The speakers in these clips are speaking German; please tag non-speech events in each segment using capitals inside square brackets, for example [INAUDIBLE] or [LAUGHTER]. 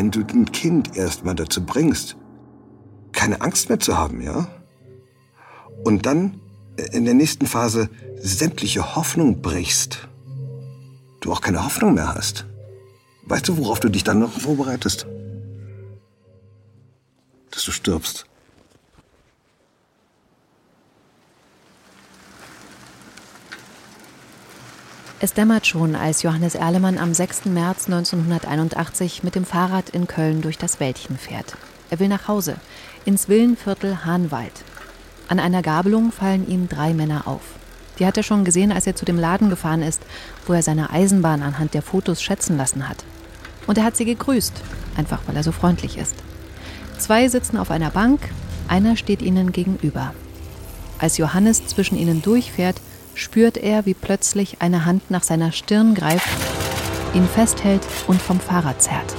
wenn du ein Kind erstmal dazu bringst, keine Angst mehr zu haben, ja? Und dann in der nächsten Phase sämtliche Hoffnung brichst, du auch keine Hoffnung mehr hast. Weißt du, worauf du dich dann noch vorbereitest? Dass du stirbst. Es dämmert schon, als Johannes Erlemann am 6. März 1981 mit dem Fahrrad in Köln durch das Wäldchen fährt. Er will nach Hause, ins Villenviertel Hahnwald. An einer Gabelung fallen ihm drei Männer auf. Die hat er schon gesehen, als er zu dem Laden gefahren ist, wo er seine Eisenbahn anhand der Fotos schätzen lassen hat. Und er hat sie gegrüßt, einfach weil er so freundlich ist. Zwei sitzen auf einer Bank, einer steht ihnen gegenüber. Als Johannes zwischen ihnen durchfährt, spürt er, wie plötzlich eine Hand nach seiner Stirn greift, ihn festhält und vom Fahrrad zerrt.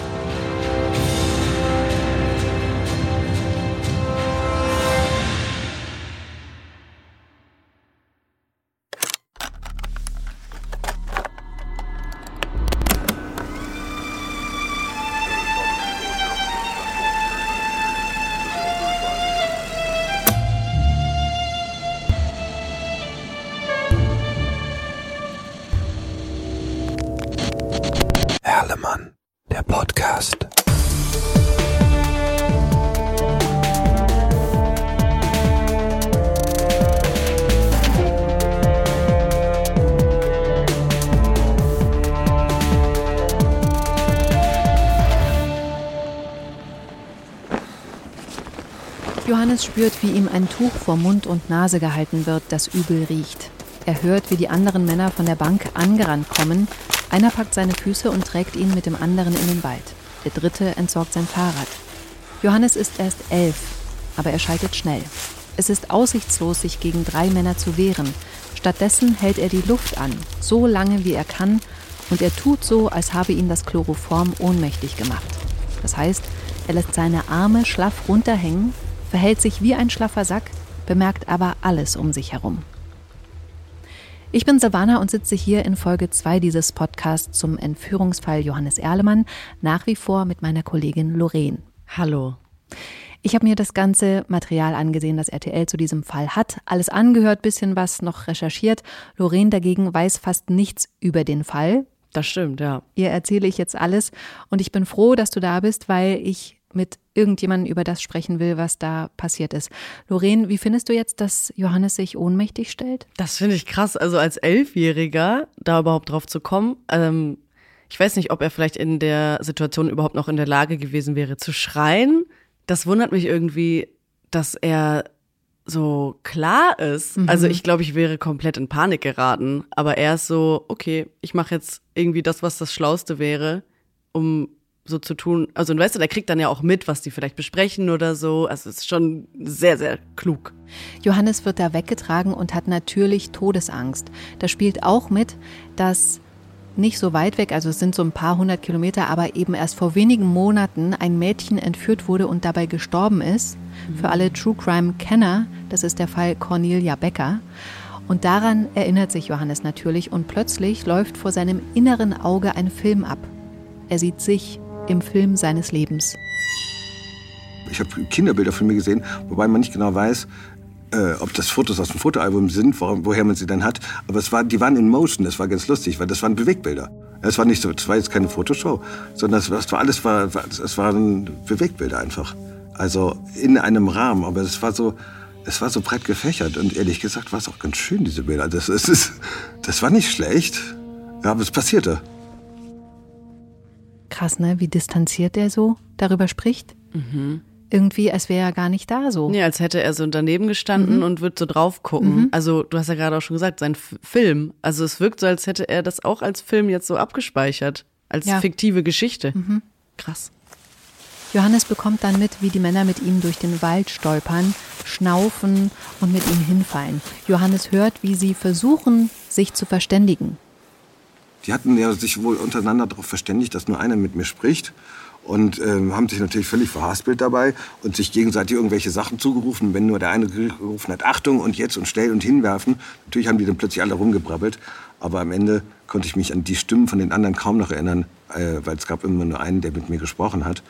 Johannes spürt, wie ihm ein Tuch vor Mund und Nase gehalten wird, das übel riecht. Er hört, wie die anderen Männer von der Bank angerannt kommen. Einer packt seine Füße und trägt ihn mit dem anderen in den Wald. Der dritte entsorgt sein Fahrrad. Johannes ist erst elf, aber er schaltet schnell. Es ist aussichtslos, sich gegen drei Männer zu wehren. Stattdessen hält er die Luft an, so lange wie er kann, und er tut so, als habe ihn das Chloroform ohnmächtig gemacht. Das heißt, er lässt seine Arme schlaff runterhängen, verhält sich wie ein schlaffer Sack, bemerkt aber alles um sich herum. Ich bin Savannah und sitze hier in Folge 2 dieses Podcasts zum Entführungsfall Johannes Erlemann, nach wie vor mit meiner Kollegin Lorraine. Hallo. Ich habe mir das ganze Material angesehen, das RTL zu diesem Fall hat. Alles angehört, bisschen was noch recherchiert. Lorraine dagegen weiß fast nichts über den Fall. Das stimmt, ja. Ihr erzähle ich jetzt alles und ich bin froh, dass du da bist, weil ich mit irgendjemandem über das sprechen will, was da passiert ist. Lorraine, wie findest du jetzt, dass Johannes sich ohnmächtig stellt? Das finde ich krass. Also als Elfjähriger da überhaupt drauf zu kommen. Ähm, ich weiß nicht, ob er vielleicht in der Situation überhaupt noch in der Lage gewesen wäre zu schreien. Das wundert mich irgendwie, dass er so klar ist. Mhm. Also ich glaube, ich wäre komplett in Panik geraten. Aber er ist so, okay, ich mache jetzt irgendwie das, was das Schlauste wäre, um so zu tun. Also, weißt du, der kriegt dann ja auch mit, was die vielleicht besprechen oder so. Also, es ist schon sehr, sehr klug. Johannes wird da weggetragen und hat natürlich Todesangst. Da spielt auch mit, dass nicht so weit weg, also es sind so ein paar hundert Kilometer, aber eben erst vor wenigen Monaten ein Mädchen entführt wurde und dabei gestorben ist. Für alle True Crime-Kenner, das ist der Fall Cornelia Becker. Und daran erinnert sich Johannes natürlich und plötzlich läuft vor seinem inneren Auge ein Film ab. Er sieht sich im Film seines Lebens. Ich habe Kinderbilder von mir gesehen, wobei man nicht genau weiß, äh, ob das Fotos aus dem Fotoalbum sind, wo, woher man sie dann hat. Aber es war, die waren in Motion, das war ganz lustig, weil das waren Bewegbilder. Es war nicht so, es war jetzt keine Fotoshow, sondern es war, es war alles war, es waren Bewegbilder einfach. Also in einem Rahmen, aber es war so, es war so breit gefächert und ehrlich gesagt war es auch ganz schön diese Bilder. Das, das, ist, das war nicht schlecht, aber es passierte. Krass, ne? Wie distanziert er so darüber spricht. Irgendwie, als wäre er gar nicht da so. Nee, als hätte er so daneben gestanden und wird so drauf gucken. Also, du hast ja gerade auch schon gesagt, sein F Film. Also, es wirkt so, als hätte er das auch als Film jetzt so abgespeichert. Als Ja. fiktive Geschichte. Krass. Johannes bekommt dann mit, wie die Männer mit ihm durch den Wald stolpern, schnaufen und mit ihm hinfallen. Johannes hört, wie sie versuchen, sich zu verständigen. Die hatten ja sich wohl untereinander darauf verständigt, dass nur einer mit mir spricht. Und ähm, haben sich natürlich völlig verhaspelt dabei und sich gegenseitig irgendwelche Sachen zugerufen. Wenn nur der eine gerufen hat, Achtung und jetzt und schnell und hinwerfen. Natürlich haben die dann plötzlich alle rumgebrabbelt. Aber am Ende konnte ich mich an die Stimmen von den anderen kaum noch erinnern, äh, weil es gab immer nur einen, der mit mir gesprochen hat.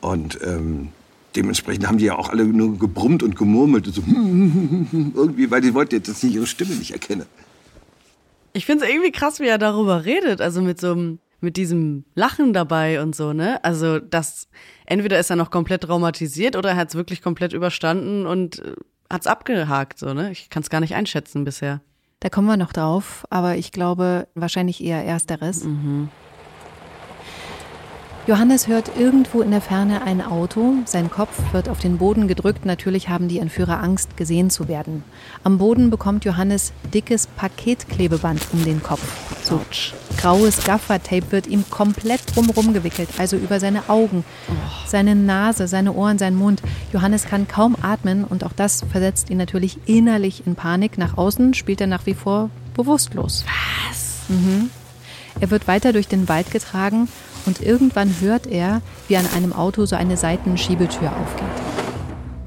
Und ähm, dementsprechend haben die ja auch alle nur gebrummt und gemurmelt und so [LAUGHS] irgendwie, weil die wollten jetzt dass ich ihre Stimme nicht erkenne. Ich finde es irgendwie krass, wie er darüber redet, also mit so einem mit diesem Lachen dabei und so, ne? Also das entweder ist er noch komplett traumatisiert oder er hat es wirklich komplett überstanden und äh, hat es abgehakt, so, ne? Ich kann es gar nicht einschätzen bisher. Da kommen wir noch drauf, aber ich glaube wahrscheinlich eher ersteres. Mhm. Johannes hört irgendwo in der Ferne ein Auto. Sein Kopf wird auf den Boden gedrückt. Natürlich haben die Entführer Angst, gesehen zu werden. Am Boden bekommt Johannes dickes Paketklebeband um den Kopf. So graues Gaffertape wird ihm komplett drumherum gewickelt, also über seine Augen, seine Nase, seine Ohren, seinen Mund. Johannes kann kaum atmen und auch das versetzt ihn natürlich innerlich in Panik. Nach außen spielt er nach wie vor bewusstlos. Was? Mhm. Er wird weiter durch den Wald getragen und irgendwann hört er, wie an einem Auto so eine Seitenschiebetür aufgeht.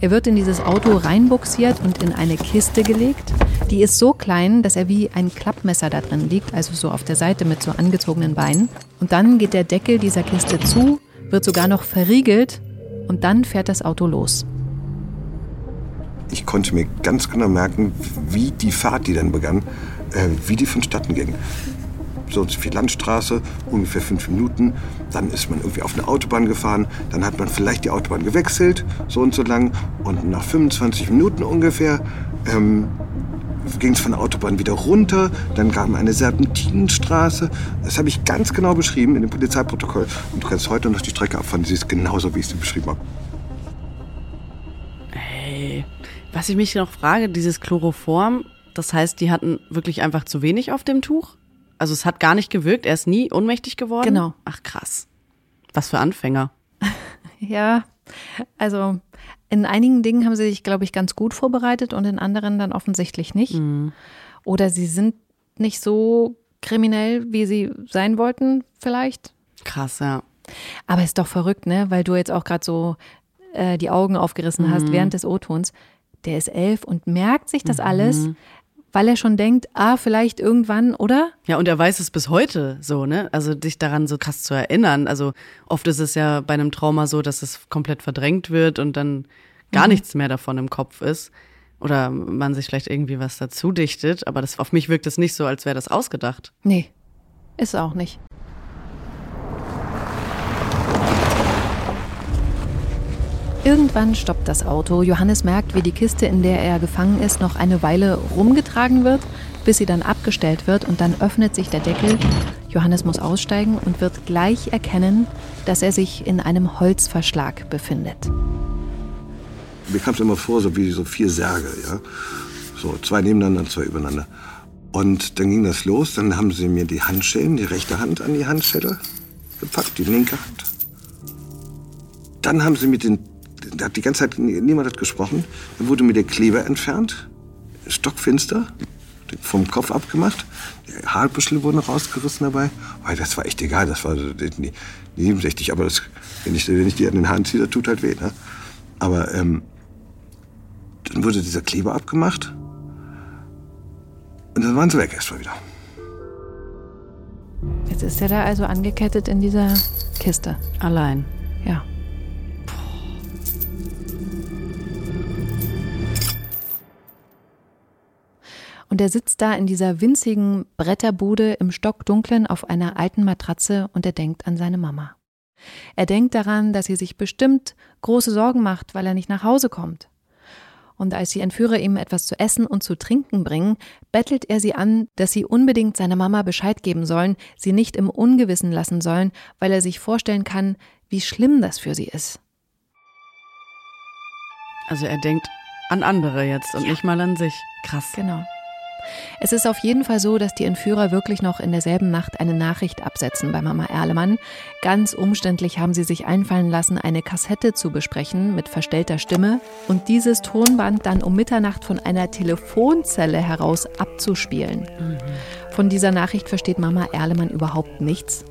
Er wird in dieses Auto reinbuxiert und in eine Kiste gelegt. Die ist so klein, dass er wie ein Klappmesser da drin liegt, also so auf der Seite mit so angezogenen Beinen. Und dann geht der Deckel dieser Kiste zu, wird sogar noch verriegelt und dann fährt das Auto los. Ich konnte mir ganz genau merken, wie die Fahrt, die dann begann, äh, wie die vonstatten ging so viel Landstraße, ungefähr fünf Minuten. Dann ist man irgendwie auf eine Autobahn gefahren. Dann hat man vielleicht die Autobahn gewechselt, so und so lang. Und nach 25 Minuten ungefähr ähm, ging es von der Autobahn wieder runter. Dann kam eine Serpentinenstraße. Das habe ich ganz genau beschrieben in dem Polizeiprotokoll. Und du kannst heute noch die Strecke abfahren. Sie ist genauso, wie ich sie beschrieben habe. Hey, was ich mich noch frage, dieses Chloroform, das heißt, die hatten wirklich einfach zu wenig auf dem Tuch? Also es hat gar nicht gewirkt, er ist nie ohnmächtig geworden? Genau. Ach krass. Was für Anfänger. [LAUGHS] Ja, also in einigen Dingen haben sie sich, glaube ich, ganz gut vorbereitet und in anderen dann offensichtlich nicht. Mhm. Oder sie sind nicht so kriminell, wie sie sein wollten, vielleicht. Krass, ja. Aber ist doch verrückt, ne? Weil du jetzt auch gerade so äh, die Augen aufgerissen hast Mhm. während des O-Tons. Der ist elf und merkt sich das Mhm. alles, weil er schon denkt, ah, vielleicht irgendwann, oder? Ja, und er weiß es bis heute so, ne? Also dich daran so krass zu erinnern. Also oft ist es ja bei einem Trauma so, dass es komplett verdrängt wird und dann gar Mhm. nichts mehr davon im Kopf ist. Oder man sich vielleicht irgendwie was dazu dichtet. Aber das, auf mich wirkt es nicht so, als wäre das ausgedacht. Nee, ist auch nicht. Irgendwann stoppt das Auto. Johannes merkt, wie die Kiste, in der er gefangen ist, noch eine Weile rumgetragen wird, bis sie dann abgestellt wird und dann öffnet sich der Deckel. Johannes muss aussteigen und wird gleich erkennen, dass er sich in einem Holzverschlag befindet. Mir kam es immer vor, so wie so vier Särge, ja. So zwei nebeneinander zwei übereinander. Und dann ging das los. Dann haben sie mir die Handschellen, die rechte Hand an die Handschelle gepackt, die linke Hand. Dann haben sie mit den, da hat die ganze Zeit niemand hat gesprochen. Dann wurde mir der Kleber entfernt, stockfinster, vom Kopf abgemacht. Die Haarbüschel wurden rausgerissen dabei. Weil das war echt egal, das war die 67. Aber das, wenn, ich, wenn ich die an den Haaren ziehe, das tut halt weh. Ne? Aber ähm, dann wurde dieser Kleber abgemacht. Und dann waren sie weg erstmal wieder. Jetzt ist er da also angekettet in dieser Kiste. Allein. Ja. Und er sitzt da in dieser winzigen Bretterbude im Stockdunklen auf einer alten Matratze und er denkt an seine Mama. Er denkt daran, dass sie sich bestimmt große Sorgen macht, weil er nicht nach Hause kommt. Und als die Entführer ihm etwas zu essen und zu trinken bringen, bettelt er sie an, dass sie unbedingt seiner Mama Bescheid geben sollen, sie nicht im Ungewissen lassen sollen, weil er sich vorstellen kann, wie schlimm das für sie ist. Also er denkt an andere jetzt und nicht mal an sich. Krass. Genau. Es ist auf jeden Fall so, dass die Entführer wirklich noch in derselben Nacht eine Nachricht absetzen bei Mama Erlemann. Ganz umständlich haben sie sich einfallen lassen, eine Kassette zu besprechen mit verstellter Stimme und dieses Tonband dann um Mitternacht von einer Telefonzelle heraus abzuspielen. Von dieser Nachricht versteht Mama Erlemann überhaupt nichts.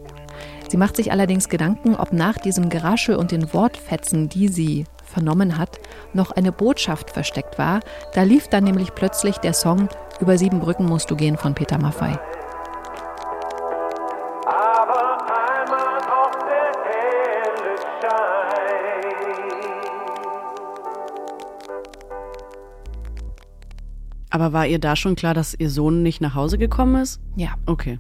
Sie macht sich allerdings Gedanken, ob nach diesem Geraschel und den Wortfetzen, die sie vernommen hat, noch eine Botschaft versteckt war. Da lief dann nämlich plötzlich der Song über sieben Brücken musst du gehen von Peter Maffei. Aber war ihr da schon klar, dass ihr Sohn nicht nach Hause gekommen ist? Ja. Okay.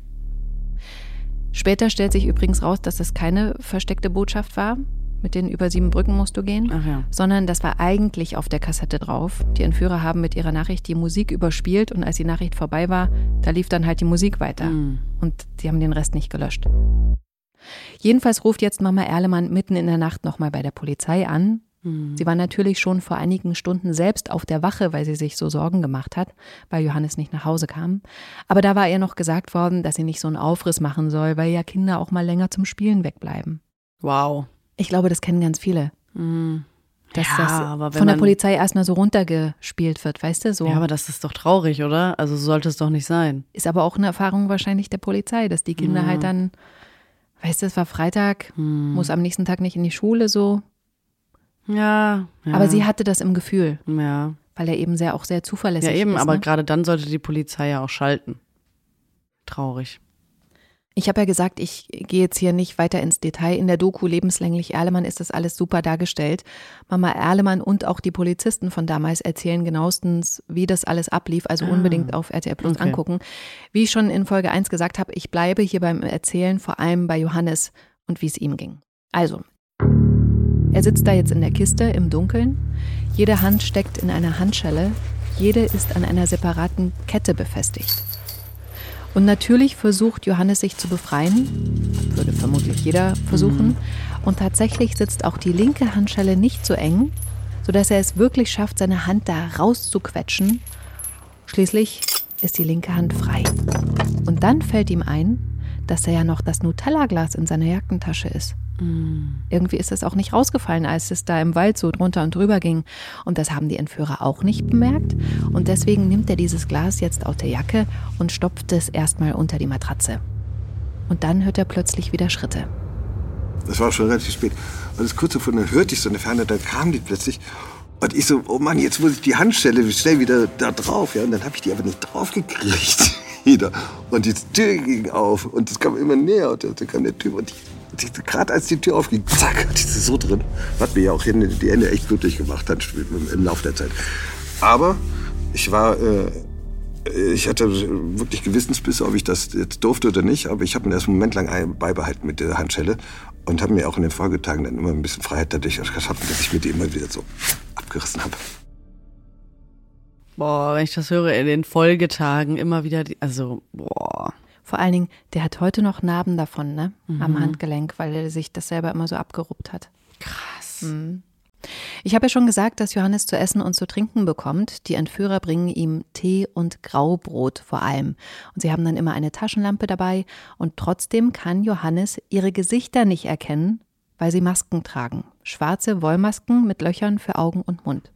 Später stellt sich übrigens raus, dass es keine versteckte Botschaft war, mit den über sieben Brücken musst du gehen. Ja. Sondern das war eigentlich auf der Kassette drauf. Die Entführer haben mit ihrer Nachricht die Musik überspielt und als die Nachricht vorbei war, da lief dann halt die Musik weiter. Mhm. Und die haben den Rest nicht gelöscht. Jedenfalls ruft jetzt Mama Erlemann mitten in der Nacht nochmal bei der Polizei an. Sie war natürlich schon vor einigen Stunden selbst auf der Wache, weil sie sich so Sorgen gemacht hat, weil Johannes nicht nach Hause kam. Aber da war ihr noch gesagt worden, dass sie nicht so einen Aufriss machen soll, weil ja Kinder auch mal länger zum Spielen wegbleiben. Wow. Ich glaube, das kennen ganz viele. Mhm. Dass Ja, das aber von der Polizei erstmal so runtergespielt wird, weißt du? So. Ja, aber das ist doch traurig, oder? Also so sollte es doch nicht sein. Ist aber auch eine Erfahrung wahrscheinlich der Polizei, dass die Kinder halt dann, weißt du, es war Freitag, muss am nächsten Tag nicht in die Schule so. Ja. ja. Aber sie hatte das im Gefühl, Ja. weil er eben sehr auch sehr zuverlässig Ja, eben, ist. aber ne? gerade dann sollte die Polizei ja auch schalten. Traurig. Ich habe ja gesagt, ich gehe jetzt hier nicht weiter ins Detail. In der Doku Lebenslänglich Erlemann ist das alles super dargestellt. Mama Erlemann und auch die Polizisten von damals erzählen genauestens, wie das alles ablief. Also unbedingt auf RTL Plus Okay. angucken. Wie ich schon in Folge 1 gesagt habe, ich bleibe hier beim Erzählen, vor allem bei Johannes und wie es ihm ging. Also, er sitzt da jetzt in der Kiste im Dunkeln. Jede Hand steckt in einer Handschelle. Jede ist an einer separaten Kette befestigt. Und natürlich versucht Johannes sich zu befreien, würde vermutlich jeder versuchen. Und tatsächlich sitzt auch die linke Handschelle nicht so eng, sodass er es wirklich schafft, seine Hand da rauszuquetschen. Schließlich ist die linke Hand frei. Und dann fällt ihm ein, dass da ja noch das Nutella-Glas in seiner Jackentasche ist. Irgendwie ist es auch nicht rausgefallen, als es da im Wald so drunter und drüber ging. Und das haben die Entführer auch nicht bemerkt. Und deswegen nimmt er dieses Glas jetzt aus der Jacke und stopft es erstmal unter die Matratze. Und dann hört er plötzlich wieder Schritte. Das war schon relativ spät. Und das kurz davor, hörte ich so eine Ferne, dann kam die plötzlich. Und ich so, oh Mann, jetzt muss ich die Handstelle schnell wieder da drauf. Ja? Und dann habe ich die aber nicht draufgekriegt. [LAUGHS] wieder. Und die Tür ging auf und es kam immer näher. Und dann kam der Typ und ich gerade als die Tür aufging, zack, hatte ich sie so drin. Was mir ja auch Hände, die Hände echt blutig gemacht hat im, im Laufe der Zeit. Aber ich war, äh, ich hatte wirklich Gewissensbisse, ob ich das jetzt durfte oder nicht. Aber ich habe mir das einen Moment lang beibehalten mit der Handschelle und habe mir auch in den Folgetagen dann immer ein bisschen Freiheit dadurch geschaffen, dass ich mir die immer wieder so abgerissen habe. Boah, wenn ich das höre in den Folgetagen immer wieder, die, also, boah. Vor allen Dingen, der hat heute noch Narben davon, ne? Am Handgelenk, weil er sich das selber immer so abgeruppt hat. Krass. Ich habe ja schon gesagt, dass Johannes zu essen und zu trinken bekommt. Die Entführer bringen ihm Tee und Graubrot vor allem. Und sie haben dann immer eine Taschenlampe dabei. Und trotzdem kann Johannes ihre Gesichter nicht erkennen, weil sie Masken tragen. Schwarze Wollmasken mit Löchern für Augen und Mund.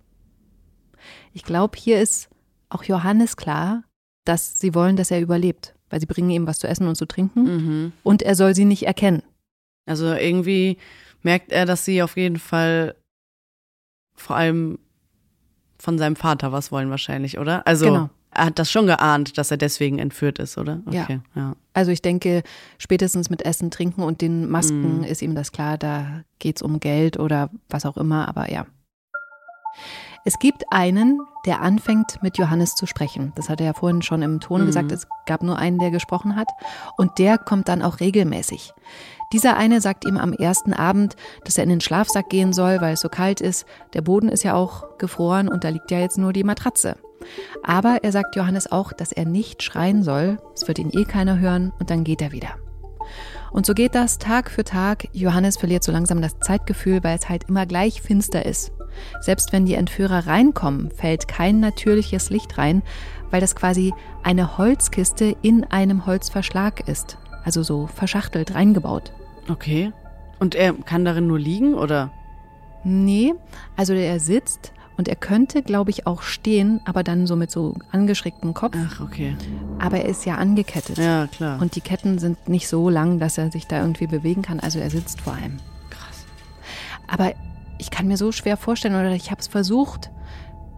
Ich glaube, hier ist auch Johannes klar, dass sie wollen, dass er überlebt. Weil sie bringen ihm was zu essen und zu trinken. Mhm. Und er soll sie nicht erkennen. Also irgendwie merkt er, dass sie auf jeden Fall vor allem von seinem Vater was wollen wahrscheinlich, oder? Also Genau. er hat das schon geahnt, dass er deswegen entführt ist, oder? Ja. Okay, ja. Also ich denke, spätestens mit Essen, Trinken und den Masken ist ihm das klar, da geht es um Geld oder was auch immer, aber ja. Es gibt einen, der anfängt mit Johannes zu sprechen. Das hat er ja vorhin schon im Ton gesagt, es gab nur einen, der gesprochen hat. Und der kommt dann auch regelmäßig. Dieser eine sagt ihm am ersten Abend, dass er in den Schlafsack gehen soll, weil es so kalt ist. Der Boden ist ja auch gefroren und da liegt ja jetzt nur die Matratze. Aber er sagt Johannes auch, dass er nicht schreien soll, es wird ihn eh keiner hören und dann geht er wieder. Und so geht das Tag für Tag. Johannes verliert so langsam das Zeitgefühl, weil es halt immer gleich finster ist. Selbst wenn die Entführer reinkommen, fällt kein natürliches Licht rein, weil das quasi eine Holzkiste in einem Holzverschlag ist. Also so verschachtelt reingebaut. Okay. Und er kann darin nur liegen, oder? Nee, also er sitzt und er könnte, glaube ich, auch stehen, aber dann so mit so angeschrägtem Kopf. Ach, okay. Aber er ist ja angekettet. Ja, klar. Und die Ketten sind nicht so lang, dass er sich da irgendwie bewegen kann. Also er sitzt vor allem. krass. Aber ich kann mir so schwer vorstellen, oder ich habe es versucht,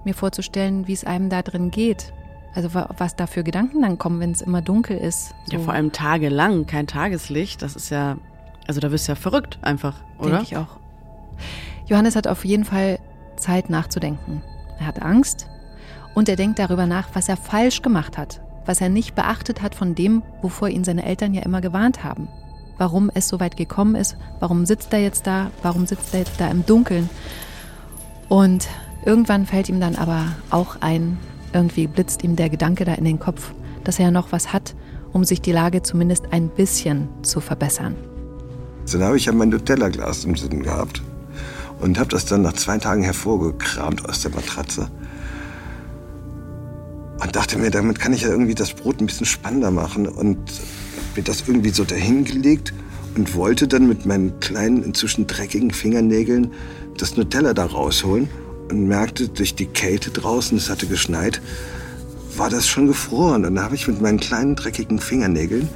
mir vorzustellen, wie es einem da drin geht. Also wa- was da für Gedanken dann kommen, wenn es immer dunkel ist. Ja, vor allem tagelang, kein Tageslicht, das ist ja, also da wirst du ja verrückt einfach, oder? Denke ich auch. Johannes hat auf jeden Fall Zeit nachzudenken. Er hat Angst Und er denkt darüber nach, was er falsch gemacht hat, was er nicht beachtet hat von dem, wovor ihn seine Eltern ja immer gewarnt haben. Warum es so weit gekommen ist, warum sitzt er jetzt da, warum sitzt er jetzt da im Dunkeln. Und irgendwann fällt ihm dann aber auch ein, irgendwie blitzt ihm der Gedanke da in den Kopf, dass er ja noch was hat, um sich die Lage zumindest ein bisschen zu verbessern. Dann habe ich ja mein Nutella-Glas im Sinn gehabt und habe das dann nach zwei Tagen hervorgekramt aus der Matratze. Und dachte mir, damit kann ich ja irgendwie das Brot ein bisschen spannender machen und mir das irgendwie so dahingelegt und wollte dann mit meinen kleinen, inzwischen dreckigen Fingernägeln das Nutella da rausholen und merkte durch die Kälte draußen, es hatte geschneit, war das schon gefroren. Und dann habe ich mit meinen kleinen dreckigen Fingernägeln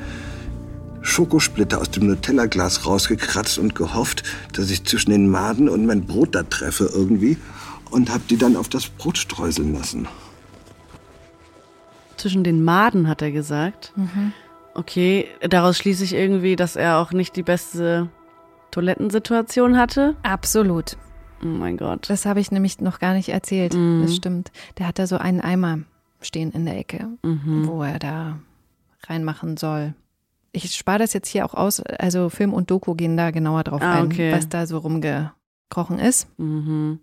Schokosplitter aus dem Nutella-Glas rausgekratzt und gehofft, dass ich zwischen den Maden und mein Brot da treffe irgendwie und habe die dann auf das Brot streuseln lassen. Zwischen den Maden, hat er gesagt. Mhm. Okay, daraus schließe ich irgendwie, dass er auch nicht die beste Toilettensituation hatte. Absolut. Oh mein Gott. Das habe ich nämlich noch gar nicht erzählt. Mhm. Das stimmt. Der hat da so einen Eimer stehen in der Ecke, Mhm. wo er da reinmachen soll. Ich spare das jetzt hier auch aus. Also Film und Doku gehen da genauer drauf Ah, ein, okay. was da so rumgekrochen ist. Mhm.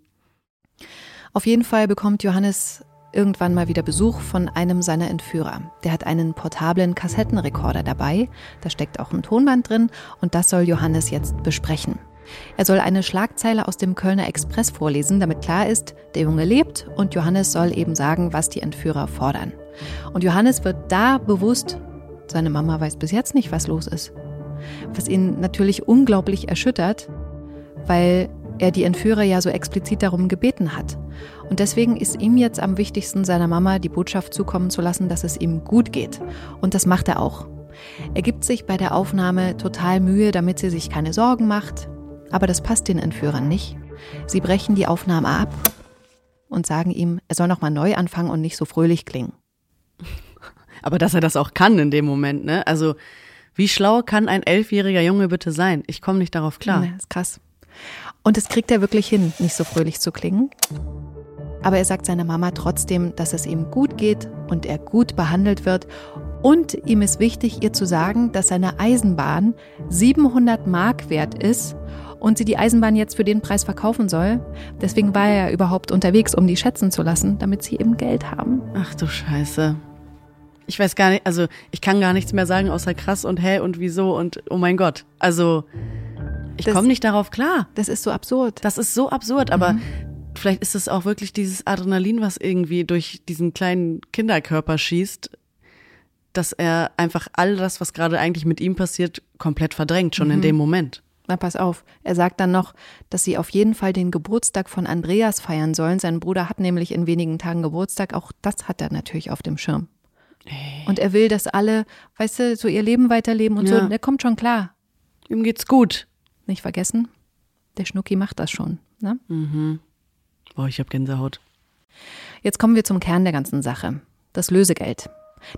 Auf jeden Fall bekommt Johannes irgendwann mal wieder Besuch von einem seiner Entführer. Der hat einen portablen Kassettenrekorder dabei, da steckt auch ein Tonband drin und das soll Johannes jetzt besprechen. Er soll eine Schlagzeile aus dem Kölner Express vorlesen, damit klar ist, der Junge lebt und Johannes soll eben sagen, was die Entführer fordern. Und Johannes wird da bewusst, seine Mama weiß bis jetzt nicht, was los ist. Was ihn natürlich unglaublich erschüttert, weil er die Entführer ja so explizit darum gebeten hat. Und deswegen ist ihm jetzt am wichtigsten, seiner Mama die Botschaft zukommen zu lassen, dass es ihm gut geht. Und das macht er auch. Er gibt sich bei der Aufnahme total Mühe, damit sie sich keine Sorgen macht. Aber das passt den Entführern nicht. Sie brechen die Aufnahme ab und sagen ihm, er soll nochmal neu anfangen und nicht so fröhlich klingen. Aber dass er das auch kann in dem Moment, ne? Also, wie schlau kann ein elfjähriger Junge bitte sein? Ich komme nicht darauf klar. Ja, ist krass. Und das kriegt er wirklich hin, nicht so fröhlich zu klingen. Aber er sagt seiner Mama trotzdem, dass es ihm gut geht und er gut behandelt wird. Und ihm ist wichtig, ihr zu sagen, dass seine Eisenbahn 700 Mark wert ist und sie die Eisenbahn jetzt für den Preis verkaufen soll. Deswegen war er ja überhaupt unterwegs, um die schätzen zu lassen, damit sie eben Geld haben. Ach du Scheiße. Ich weiß gar nicht, also ich kann gar nichts mehr sagen außer krass und hä und wieso und oh mein Gott. Also ich komme nicht darauf klar. Das ist so absurd. Das ist so absurd, aber vielleicht ist es auch wirklich dieses Adrenalin, was irgendwie durch diesen kleinen Kinderkörper schießt, dass er einfach all das, was gerade eigentlich mit ihm passiert, komplett verdrängt, schon in dem Moment. Na, pass auf. Er sagt dann noch, dass sie auf jeden Fall den Geburtstag von Andreas feiern sollen. Sein Bruder hat nämlich in wenigen Tagen Geburtstag. Auch das hat er natürlich auf dem Schirm. Und er will, dass alle, weißt du, so ihr Leben weiterleben und Ja. so. Der kommt schon klar. Ihm geht's gut. Nicht vergessen, der Schnucki macht das schon. Ne? Boah, ich hab Gänsehaut. Jetzt kommen wir zum Kern der ganzen Sache. Das Lösegeld.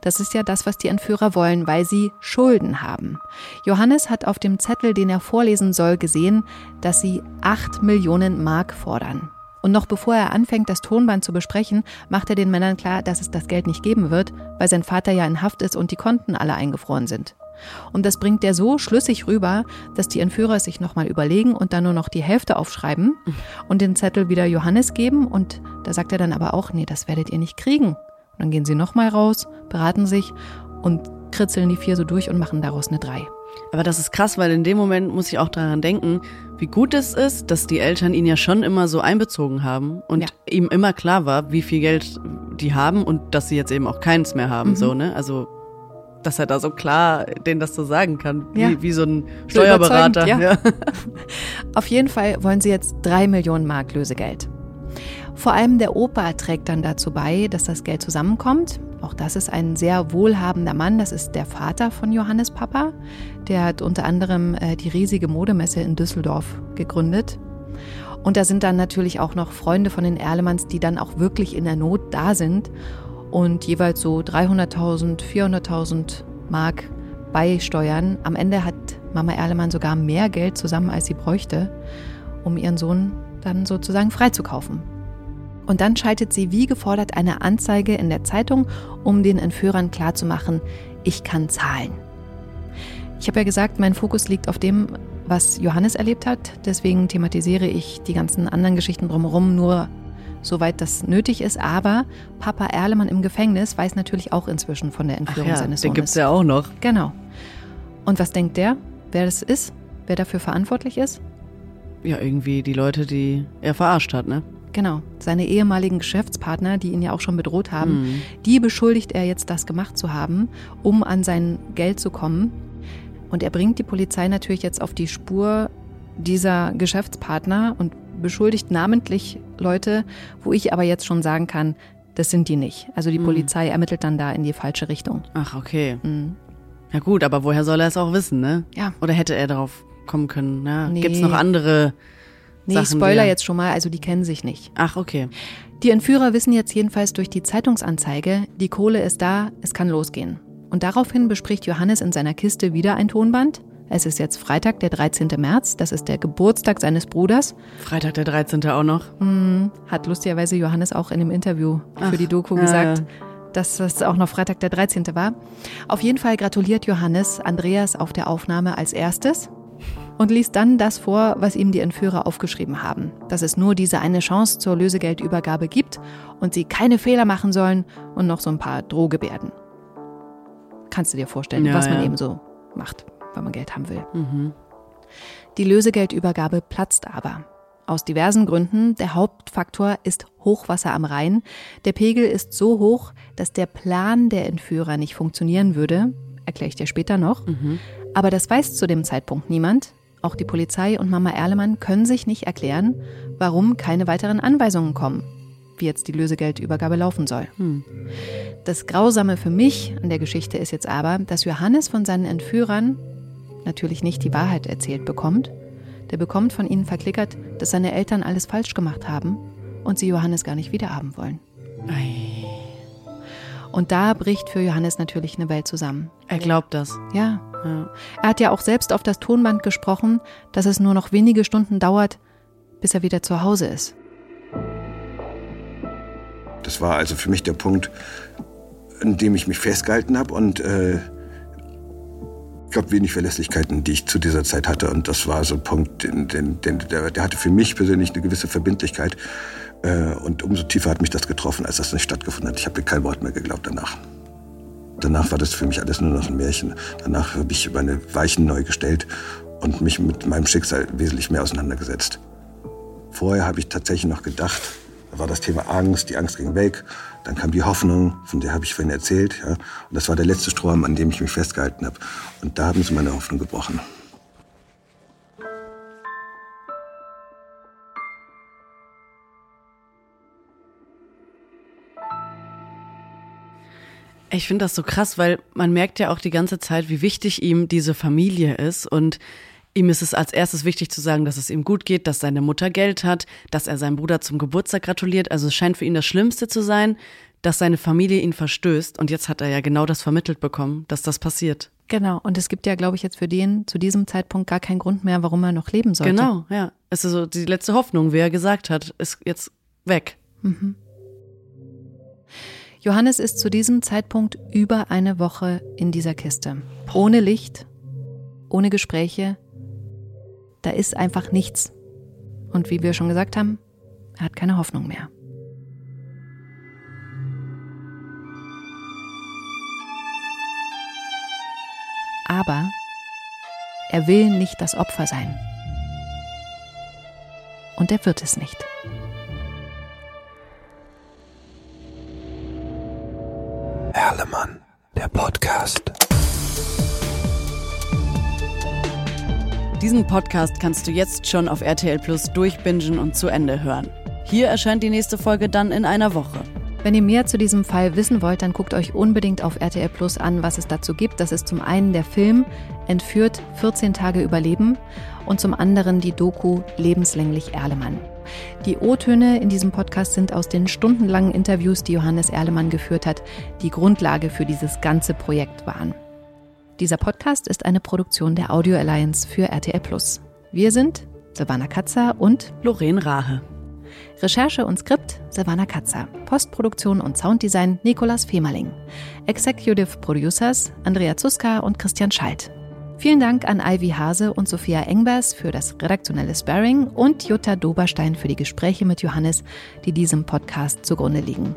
Das ist ja das, was die Entführer wollen, weil sie Schulden haben. Johannes hat auf dem Zettel, den er vorlesen soll, gesehen, dass sie 8 Millionen Mark fordern. Und noch bevor er anfängt, das Tonband zu besprechen, macht er den Männern klar, dass es das Geld nicht geben wird, weil sein Vater ja in Haft ist und die Konten alle eingefroren sind. Und das bringt er so schlüssig rüber, dass die Entführer es sich nochmal überlegen und dann nur noch die Hälfte aufschreiben und den Zettel wieder Johannes geben. Und da sagt er dann aber auch, nee, das werdet ihr nicht kriegen. Und dann gehen sie nochmal raus, beraten sich und kritzeln die vier so durch und machen daraus eine Drei. Aber das ist krass, weil in dem Moment muss ich auch daran denken, wie gut es ist, dass die Eltern ihn ja schon immer so einbezogen haben und Ja. ihm immer klar war, wie viel Geld die haben und dass sie jetzt eben auch keins mehr haben, so, ne? Also, dass er da so klar denen das so sagen kann, wie, Ja. wie so ein Steuerberater. überzeugend, ja. [LAUGHS] Auf jeden Fall wollen sie jetzt drei Millionen Mark Lösegeld. Vor allem der Opa trägt dann dazu bei, dass das Geld zusammenkommt. Auch das ist ein sehr wohlhabender Mann. Das ist der Vater von Johannes Papa. Der hat unter anderem äh, die riesige Modemesse in Düsseldorf gegründet. Und da sind dann natürlich auch noch Freunde von den Erlemanns, die dann auch wirklich in der Not da sind und jeweils so 300.000, 400.000 Mark beisteuern. Am Ende hat Mama Erlemann sogar mehr Geld zusammen, als sie bräuchte, um ihren Sohn dann sozusagen freizukaufen. Und dann schaltet sie wie gefordert eine Anzeige in der Zeitung, um den Entführern klarzumachen, ich kann zahlen. Ich habe ja gesagt, mein Fokus liegt auf dem, was Johannes erlebt hat. Deswegen thematisiere ich die ganzen anderen Geschichten drumherum nur soweit das nötig ist. Aber Papa Erlemann im Gefängnis weiß natürlich auch inzwischen von der Entführung ja, seines den Sohnes. gibt's ja auch noch. Genau. Und was denkt der, wer das ist? Wer dafür verantwortlich ist? Ja, irgendwie die Leute, die er verarscht hat, ne? Genau, seine ehemaligen Geschäftspartner, die ihn ja auch schon bedroht haben, Mhm. die beschuldigt er jetzt, das gemacht zu haben, um an sein Geld zu kommen. Und er bringt die Polizei natürlich jetzt auf die Spur dieser Geschäftspartner und beschuldigt namentlich Leute, wo ich aber jetzt schon sagen kann, das sind die nicht. Also die Mhm. Polizei ermittelt dann da in die falsche Richtung. Ach, okay. Mhm. Ja gut, aber woher soll er es auch wissen, ne? Ja. Oder hätte er darauf kommen können? Ja. Nee. Gibt's noch andere Nee, Sachen, ich spoiler er- jetzt schon mal, also die kennen sich nicht. Ach, okay. Die Entführer wissen jetzt jedenfalls durch die Zeitungsanzeige, die Kohle ist da, es kann losgehen. Und daraufhin bespricht Johannes in seiner Kiste wieder ein Tonband. Es ist jetzt Freitag, der 13. März, das ist der Geburtstag seines Bruders. Freitag der 13. auch noch. Hm, hat lustigerweise Johannes auch in dem Interview für Ach, die Doku ja, gesagt, ja. dass das auch noch Freitag der 13. war. Auf jeden Fall gratuliert Johannes Andreas auf der Aufnahme als erstes und liest dann das vor, was ihm die Entführer aufgeschrieben haben. Dass es nur diese eine Chance zur Lösegeldübergabe gibt und sie keine Fehler machen sollen und noch so ein paar Drohgebärden. Kannst du dir vorstellen, Ja, was man ja. eben so macht, wenn man Geld haben will. Mhm. Die Lösegeldübergabe platzt aber. Aus diversen Gründen. Der Hauptfaktor ist Hochwasser am Rhein. Der Pegel ist so hoch, dass der Plan der Entführer nicht funktionieren würde. Erkläre ich dir später noch. Mhm. Aber das weiß zu dem Zeitpunkt niemand. Auch die Polizei und Mama Erlemann können sich nicht erklären, warum keine weiteren Anweisungen kommen, wie jetzt die Lösegeldübergabe laufen soll. Hm. Das Grausame für mich an der Geschichte ist jetzt aber, dass Johannes von seinen Entführern natürlich nicht die Wahrheit erzählt bekommt. Der bekommt von ihnen verklickert, dass seine Eltern alles falsch gemacht haben und sie Johannes gar nicht wiederhaben wollen. Ei. Und da bricht für Johannes natürlich eine Welt zusammen. Er glaubt das. Ja, Ja. er hat ja auch selbst auf das Tonband gesprochen, dass es nur noch wenige Stunden dauert, bis er wieder zu Hause ist. Das war also für mich der Punkt, an dem ich mich festgehalten habe und äh, ich glaube wenig Verlässlichkeiten, die ich zu dieser Zeit hatte. Und das war so ein Punkt, den, den, den, der, der hatte für mich persönlich eine gewisse Verbindlichkeit. Äh, und umso tiefer hat mich das getroffen, als das nicht stattgefunden hat. Ich habe kein Wort mehr geglaubt danach. Danach war das für mich alles nur noch ein Märchen. Danach habe ich meine Weichen neu gestellt und mich mit meinem Schicksal wesentlich mehr auseinandergesetzt. Vorher habe ich tatsächlich noch gedacht, da war das Thema Angst, die Angst ging weg. Dann kam die Hoffnung, von der habe ich vorhin erzählt. Ja? Und das war der letzte Strohhalm, an dem ich mich festgehalten habe. Und da haben sie meine Hoffnung gebrochen. Ich finde das so krass, weil man merkt ja auch die ganze Zeit, wie wichtig ihm diese Familie ist und ihm ist es als erstes wichtig zu sagen, dass es ihm gut geht, dass seine Mutter Geld hat, dass er seinem Bruder zum Geburtstag gratuliert. Also es scheint für ihn das Schlimmste zu sein, dass seine Familie ihn verstößt und jetzt hat er ja genau das vermittelt bekommen, dass das passiert. Genau, und es gibt ja, glaube ich, jetzt für den zu diesem Zeitpunkt gar keinen Grund mehr, warum er noch leben sollte. Genau, ja. Es ist so die letzte Hoffnung, wie er gesagt hat, ist jetzt weg. Johannes ist zu diesem Zeitpunkt über eine Woche in dieser Kiste. Ohne Licht, ohne Gespräche. Da ist einfach nichts. Und wie wir schon gesagt haben, er hat keine Hoffnung mehr. Aber er will nicht das Opfer sein. Und er wird es nicht. Erlemann, der Podcast. Diesen Podcast kannst du jetzt schon auf RTL Plus durchbingen und zu Ende hören. Hier erscheint die nächste Folge dann in einer Woche. Wenn ihr mehr zu diesem Fall wissen wollt, dann guckt euch unbedingt auf RTL Plus an, was es dazu gibt. Das ist zum einen der Film Entführt 14 Tage Überleben und zum anderen die Doku Lebenslänglich Erlemann. Die O-Töne in diesem Podcast sind aus den stundenlangen Interviews, die Johannes Erlemann geführt hat, die Grundlage für dieses ganze Projekt waren. Dieser Podcast ist eine Produktion der Audio Alliance für RTL Plus. Wir sind Silvana Katzer und Lorraine Rahe. Recherche und Skript Silvana Katzer. Postproduktion und Sounddesign Nikolas Femerling. Executive Producers Andrea Zuska und Christian Schalt. Vielen Dank an Ivy Hase und Sophia Engbers für das redaktionelle Sparring und Jutta Doberstein für die Gespräche mit Johannes, die diesem Podcast zugrunde liegen.